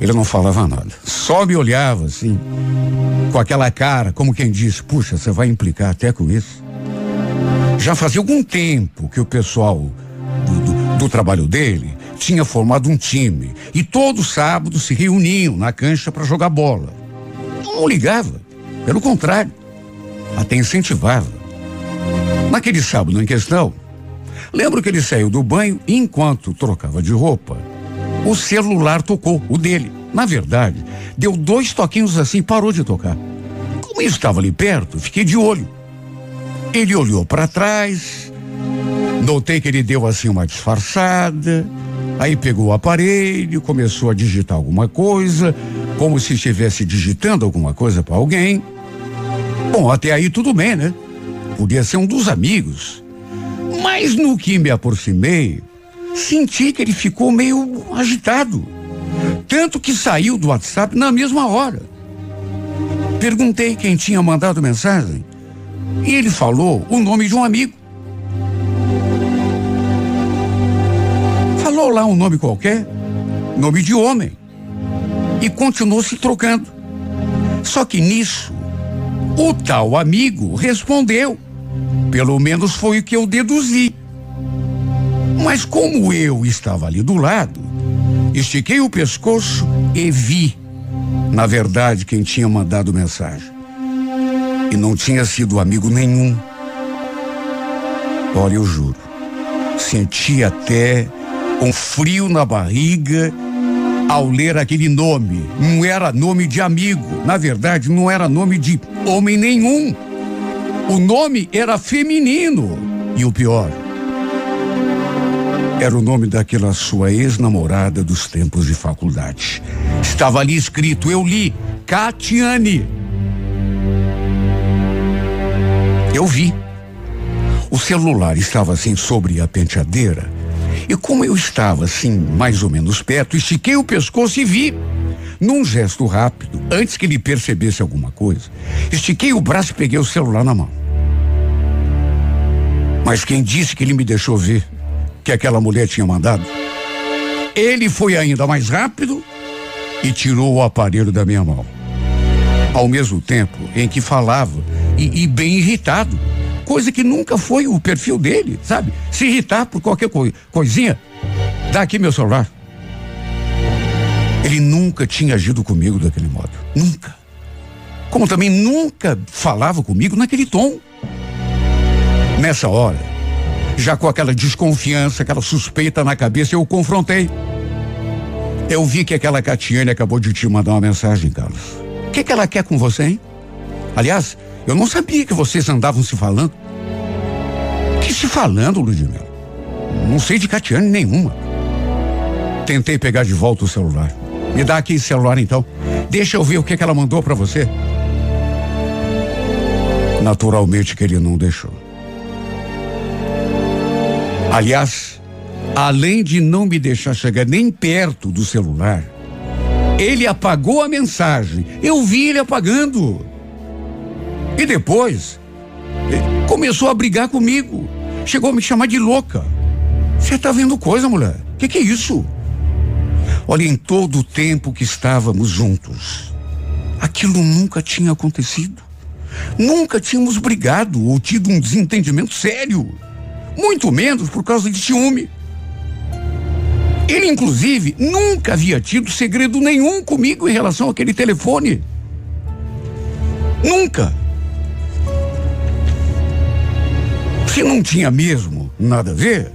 Ele não falava nada, só me olhava assim, com aquela cara, como quem diz: Puxa, você vai implicar até com isso. Já fazia algum tempo que o pessoal do, do, do trabalho dele tinha formado um time e todo sábado se reuniam na cancha para jogar bola. Não ligava, pelo contrário, até incentivava. Naquele sábado em questão, lembro que ele saiu do banho e enquanto trocava de roupa, o celular tocou, o dele. Na verdade, deu dois toquinhos assim, parou de tocar. Como eu estava ali perto, fiquei de olho. Ele olhou para trás, notei que ele deu assim uma disfarçada, aí pegou o aparelho, começou a digitar alguma coisa, como se estivesse digitando alguma coisa para alguém. Bom, até aí tudo bem, né? Podia ser um dos amigos. Mas no que me aproximei, Senti que ele ficou meio agitado. Tanto que saiu do WhatsApp na mesma hora. Perguntei quem tinha mandado mensagem. E ele falou o nome de um amigo. Falou lá um nome qualquer, nome de homem. E continuou se trocando. Só que nisso, o tal amigo respondeu. Pelo menos foi o que eu deduzi. Mas como eu estava ali do lado, estiquei o pescoço e vi, na verdade, quem tinha mandado mensagem. E não tinha sido amigo nenhum. Olha, eu juro, senti até um frio na barriga ao ler aquele nome. Não era nome de amigo, na verdade, não era nome de homem nenhum. O nome era feminino. E o pior, era o nome daquela sua ex-namorada dos tempos de faculdade. Estava ali escrito, eu li, Catiane. Eu vi. O celular estava assim sobre a penteadeira. E como eu estava assim, mais ou menos perto, estiquei o pescoço e vi. Num gesto rápido, antes que ele percebesse alguma coisa, estiquei o braço e peguei o celular na mão. Mas quem disse que ele me deixou ver que aquela mulher tinha mandado? Ele foi ainda mais rápido e tirou o aparelho da minha mão. Ao mesmo tempo em que falava e, e bem irritado, coisa que nunca foi o perfil dele, sabe? Se irritar por qualquer co coisinha. Dá aqui meu celular. Ele nunca tinha agido comigo daquele modo. Nunca. Como também nunca falava comigo naquele tom. Nessa hora, já com aquela desconfiança, aquela suspeita na cabeça, eu o confrontei. Eu vi que aquela Catiane acabou de te mandar uma mensagem, Carlos. O que, que ela quer com você, hein? Aliás, eu não sabia que vocês andavam se falando. Que se falando, Ludmila? Não sei de Catiane nenhuma. Tentei pegar de volta o celular. Me dá aqui esse celular então. Deixa eu ver o que, que ela mandou para você. Naturalmente que ele não deixou. Aliás, além de não me deixar chegar nem perto do celular, ele apagou a mensagem. Eu vi ele apagando. E depois, começou a brigar comigo. Chegou a me chamar de louca. Você tá vendo coisa, mulher? O que, que é isso? Olha, em todo o tempo que estávamos juntos, aquilo nunca tinha acontecido. Nunca tínhamos brigado ou tido um desentendimento sério. Muito menos por causa de ciúme. Ele, inclusive, nunca havia tido segredo nenhum comigo em relação àquele telefone. Nunca. Se não tinha mesmo nada a ver,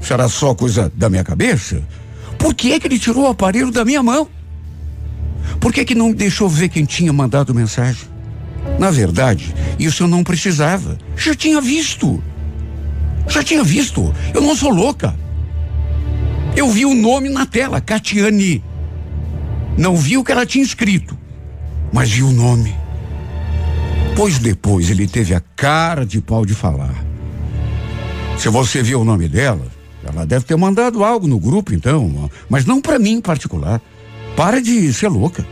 será só coisa da minha cabeça, por que é que ele tirou o aparelho da minha mão? Por que é que não me deixou ver quem tinha mandado mensagem? Na verdade, isso eu não precisava. Já tinha visto. Já tinha visto. Eu não sou louca. Eu vi o nome na tela, Catiane. Não vi o que ela tinha escrito, mas vi o nome. Pois depois ele teve a cara de pau de falar. Se você viu o nome dela, ela deve ter mandado algo no grupo, então, mas não para mim em particular. Para de ser louca.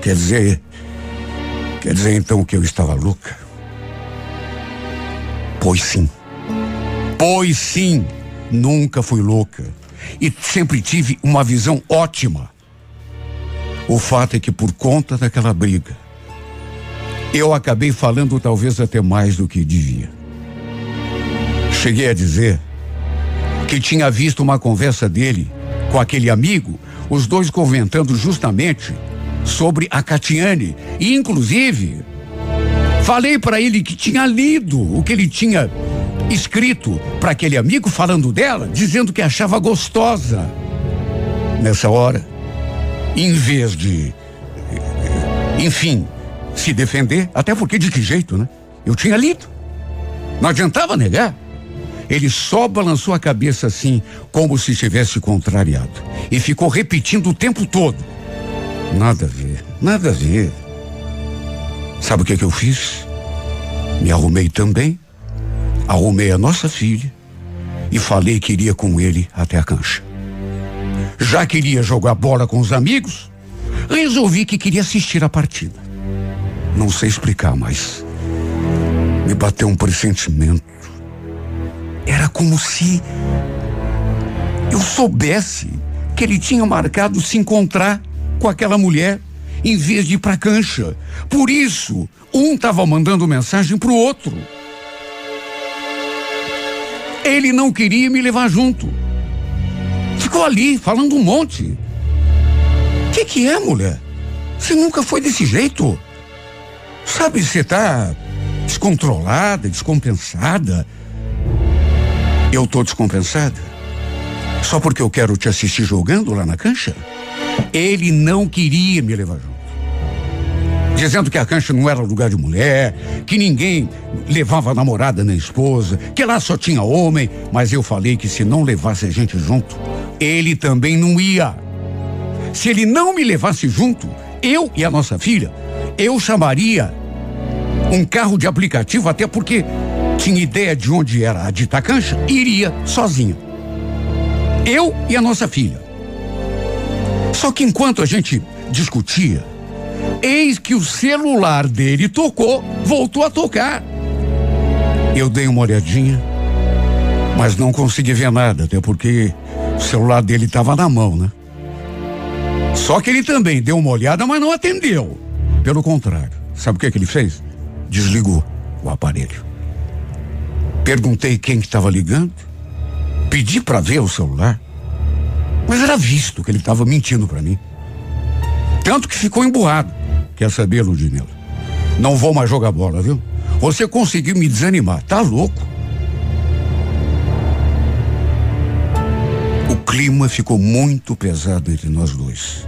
Quer dizer, quer dizer então que eu estava louca? Pois sim. Pois sim. Nunca fui louca. E sempre tive uma visão ótima. O fato é que por conta daquela briga, eu acabei falando talvez até mais do que devia. Cheguei a dizer que tinha visto uma conversa dele com aquele amigo, os dois comentando justamente sobre a Catiane. E, inclusive, falei para ele que tinha lido o que ele tinha escrito para aquele amigo falando dela, dizendo que achava gostosa. Nessa hora, em vez de, enfim, se defender, até porque de que jeito, né? Eu tinha lido. Não adiantava negar. Ele só balançou a cabeça assim, como se estivesse contrariado. E ficou repetindo o tempo todo. Nada a ver, nada a ver. Sabe o que, que eu fiz? Me arrumei também, arrumei a nossa filha e falei que iria com ele até a cancha. Já queria jogar bola com os amigos, resolvi que queria assistir a partida. Não sei explicar, mas me bateu um pressentimento era como se eu soubesse que ele tinha marcado se encontrar com aquela mulher em vez de ir para cancha. Por isso, um estava mandando mensagem para o outro. Ele não queria me levar junto. Ficou ali falando um monte. O que, que é, mulher? Você nunca foi desse jeito. Sabe, você tá descontrolada, descompensada. Eu tô descompensada? Só porque eu quero te assistir jogando lá na cancha? Ele não queria me levar junto. Dizendo que a cancha não era lugar de mulher, que ninguém levava namorada nem esposa, que lá só tinha homem, mas eu falei que se não levasse a gente junto, ele também não ia. Se ele não me levasse junto, eu e a nossa filha, eu chamaria um carro de aplicativo, até porque tinha ideia de onde era a dita cancha, iria sozinha. Eu e a nossa filha. Só que enquanto a gente discutia, eis que o celular dele tocou, voltou a tocar. Eu dei uma olhadinha, mas não consegui ver nada, até porque o celular dele estava na mão, né? Só que ele também deu uma olhada, mas não atendeu. Pelo contrário, sabe o que, que ele fez? Desligou o aparelho. Perguntei quem que estava ligando, pedi para ver o celular, mas era visto que ele estava mentindo para mim. Tanto que ficou emburrado. Quer saber, Ludmila? Não vou mais jogar bola, viu? Você conseguiu me desanimar, tá louco? O clima ficou muito pesado entre nós dois.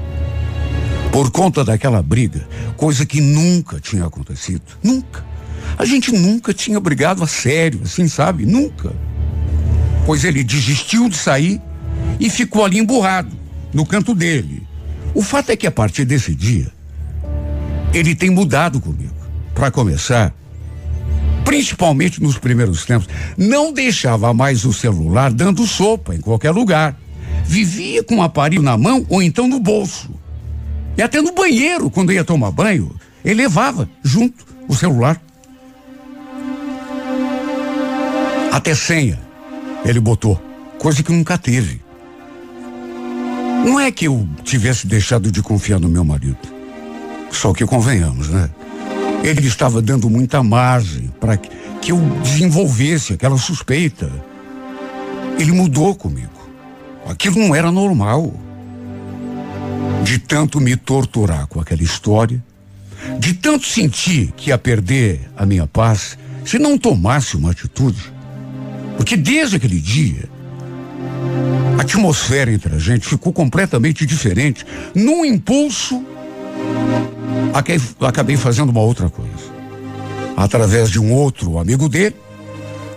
Por conta daquela briga, coisa que nunca tinha acontecido. Nunca. A gente nunca tinha brigado a sério, assim, sabe? Nunca. Pois ele desistiu de sair e ficou ali emburrado, no canto dele. O fato é que a partir desse dia, ele tem mudado comigo. Para começar, principalmente nos primeiros tempos, não deixava mais o celular dando sopa em qualquer lugar. Vivia com o aparelho na mão ou então no bolso. E até no banheiro, quando ia tomar banho, ele levava junto o celular. Até senha ele botou, coisa que nunca teve. Não é que eu tivesse deixado de confiar no meu marido. Só que convenhamos, né? Ele estava dando muita margem para que eu desenvolvesse aquela suspeita. Ele mudou comigo. Aquilo não era normal. De tanto me torturar com aquela história, de tanto sentir que ia perder a minha paz se não tomasse uma atitude. Porque desde aquele dia, a atmosfera entre a gente ficou completamente diferente. Num impulso, acabei fazendo uma outra coisa. Através de um outro amigo dele,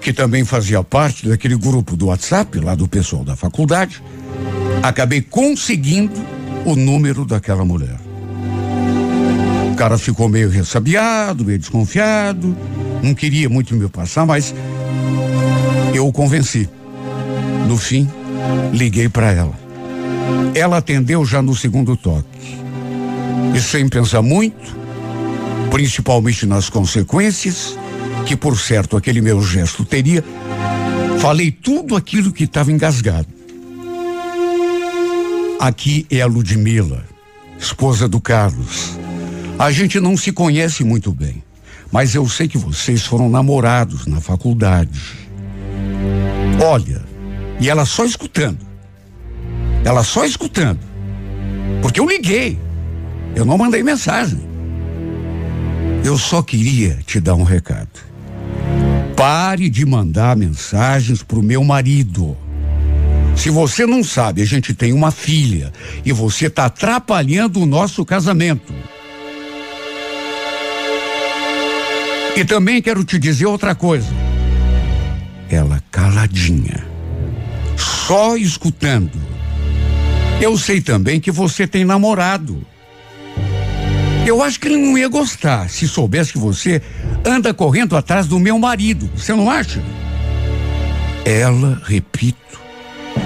que também fazia parte daquele grupo do WhatsApp, lá do pessoal da faculdade, acabei conseguindo o número daquela mulher. O cara ficou meio ressabiado, meio desconfiado, não queria muito me passar, mas eu o convenci. No fim, liguei para ela. Ela atendeu já no segundo toque. E sem pensar muito, principalmente nas consequências, que por certo aquele meu gesto teria, falei tudo aquilo que estava engasgado. Aqui é a Ludmila, esposa do Carlos. A gente não se conhece muito bem, mas eu sei que vocês foram namorados na faculdade. Olha, e ela só escutando. Ela só escutando. Porque eu liguei. Eu não mandei mensagem. Eu só queria te dar um recado. Pare de mandar mensagens pro meu marido. Se você não sabe, a gente tem uma filha e você está atrapalhando o nosso casamento. E também quero te dizer outra coisa. Ela caladinha, só escutando. Eu sei também que você tem namorado. Eu acho que ele não ia gostar se soubesse que você anda correndo atrás do meu marido. Você não acha? Ela, repito,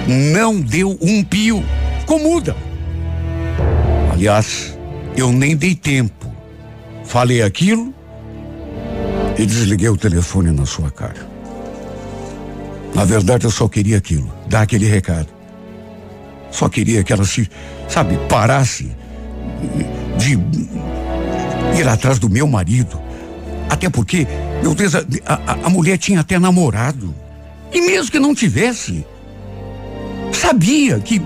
não deu um pio. Ficou muda. Aliás, eu nem dei tempo. Falei aquilo e desliguei o telefone na sua cara. Na verdade, eu só queria aquilo, dar aquele recado. Só queria que ela se, sabe, parasse de ir atrás do meu marido. Até porque, meu Deus, a, a, a mulher tinha até namorado. E mesmo que não tivesse, sabia que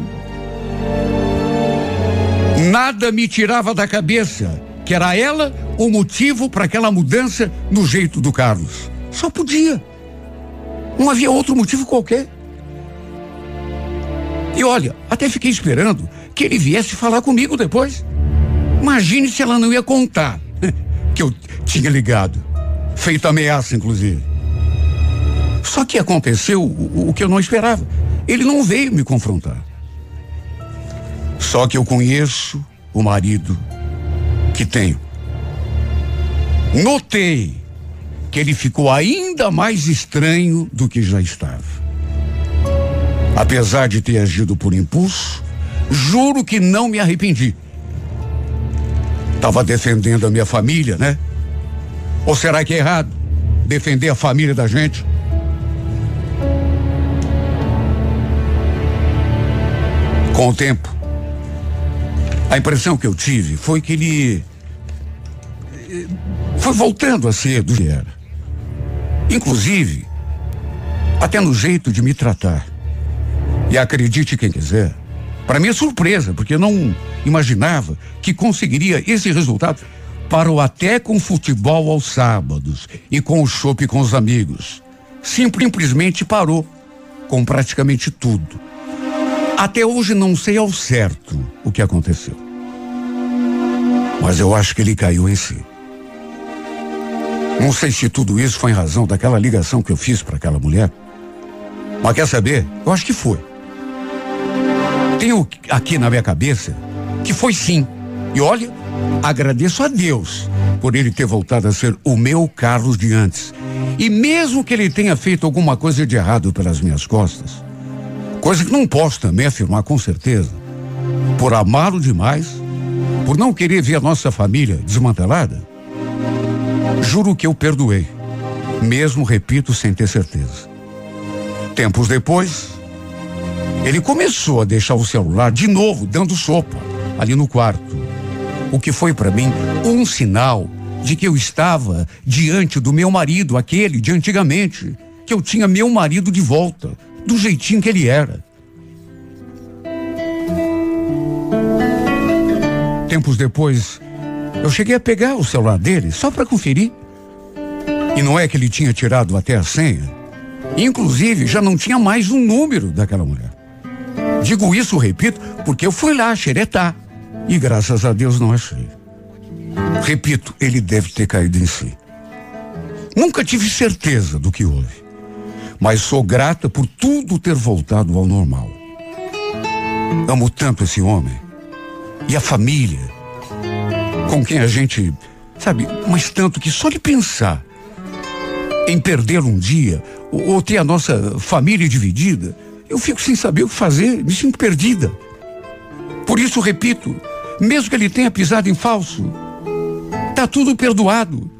nada me tirava da cabeça que era ela o motivo para aquela mudança no jeito do Carlos. Só podia. Não havia outro motivo qualquer. E olha, até fiquei esperando que ele viesse falar comigo depois. Imagine se ela não ia contar que eu tinha ligado. Feito ameaça, inclusive. Só que aconteceu o, o que eu não esperava. Ele não veio me confrontar. Só que eu conheço o marido que tenho. Notei que ele ficou ainda mais estranho do que já estava. Apesar de ter agido por impulso, juro que não me arrependi. Estava defendendo a minha família, né? Ou será que é errado defender a família da gente? Com o tempo, a impressão que eu tive foi que ele eh, foi voltando a ser do que era. Inclusive, até no jeito de me tratar. E acredite quem quiser, para minha surpresa, porque eu não imaginava que conseguiria esse resultado. Parou até com futebol aos sábados e com o chopp com os amigos. Simplesmente parou com praticamente tudo. Até hoje não sei ao certo o que aconteceu. Mas eu acho que ele caiu em si. Não sei se tudo isso foi em razão daquela ligação que eu fiz para aquela mulher. Mas quer saber? Eu acho que foi. Tenho aqui na minha cabeça que foi sim. E olha, agradeço a Deus por ele ter voltado a ser o meu Carlos de antes. E mesmo que ele tenha feito alguma coisa de errado pelas minhas costas, coisa que não posso também afirmar com certeza, por amá-lo demais, por não querer ver a nossa família desmantelada, juro que eu perdoei, mesmo, repito, sem ter certeza. Tempos depois, ele começou a deixar o celular de novo dando sopa ali no quarto. O que foi para mim um sinal de que eu estava diante do meu marido, aquele de antigamente, que eu tinha meu marido de volta, do jeitinho que ele era. Tempos depois, eu cheguei a pegar o celular dele só para conferir. E não é que ele tinha tirado até a senha. Inclusive, já não tinha mais um número daquela mulher. Digo isso, repito, porque eu fui lá xeretar. E graças a Deus não achei. Repito, ele deve ter caído em si. Nunca tive certeza do que houve. Mas sou grata por tudo ter voltado ao normal. Amo tanto esse homem. E a família. Com quem a gente, sabe, mas tanto que só de pensar em perder um dia, ou, ou ter a nossa família dividida, eu fico sem saber o que fazer, me sinto perdida. Por isso, repito, mesmo que ele tenha pisado em falso, tá tudo perdoado.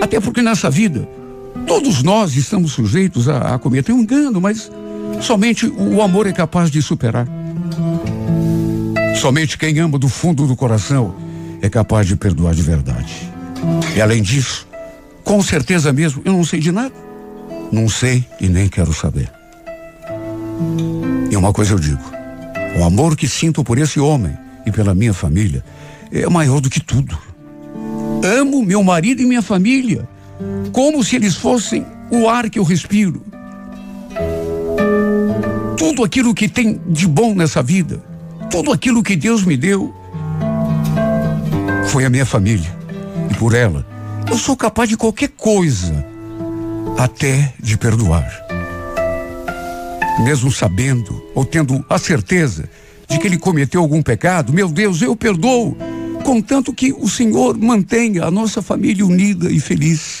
Até porque nessa vida, todos nós estamos sujeitos a, a cometer um engano, mas somente o amor é capaz de superar. Somente quem ama do fundo do coração é capaz de perdoar de verdade. E além disso, com certeza mesmo, eu não sei de nada. Não sei e nem quero saber. E uma coisa eu digo: o amor que sinto por esse homem e pela minha família é maior do que tudo. Amo meu marido e minha família, como se eles fossem o ar que eu respiro. Tudo aquilo que tem de bom nessa vida, tudo aquilo que Deus me deu, foi a minha família. E por ela, eu sou capaz de qualquer coisa, até de perdoar mesmo sabendo ou tendo a certeza de que ele cometeu algum pecado, meu Deus, eu perdoo, contanto que o Senhor mantenha a nossa família unida e feliz.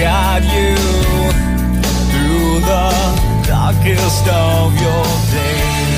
guide you through the darkest of your days.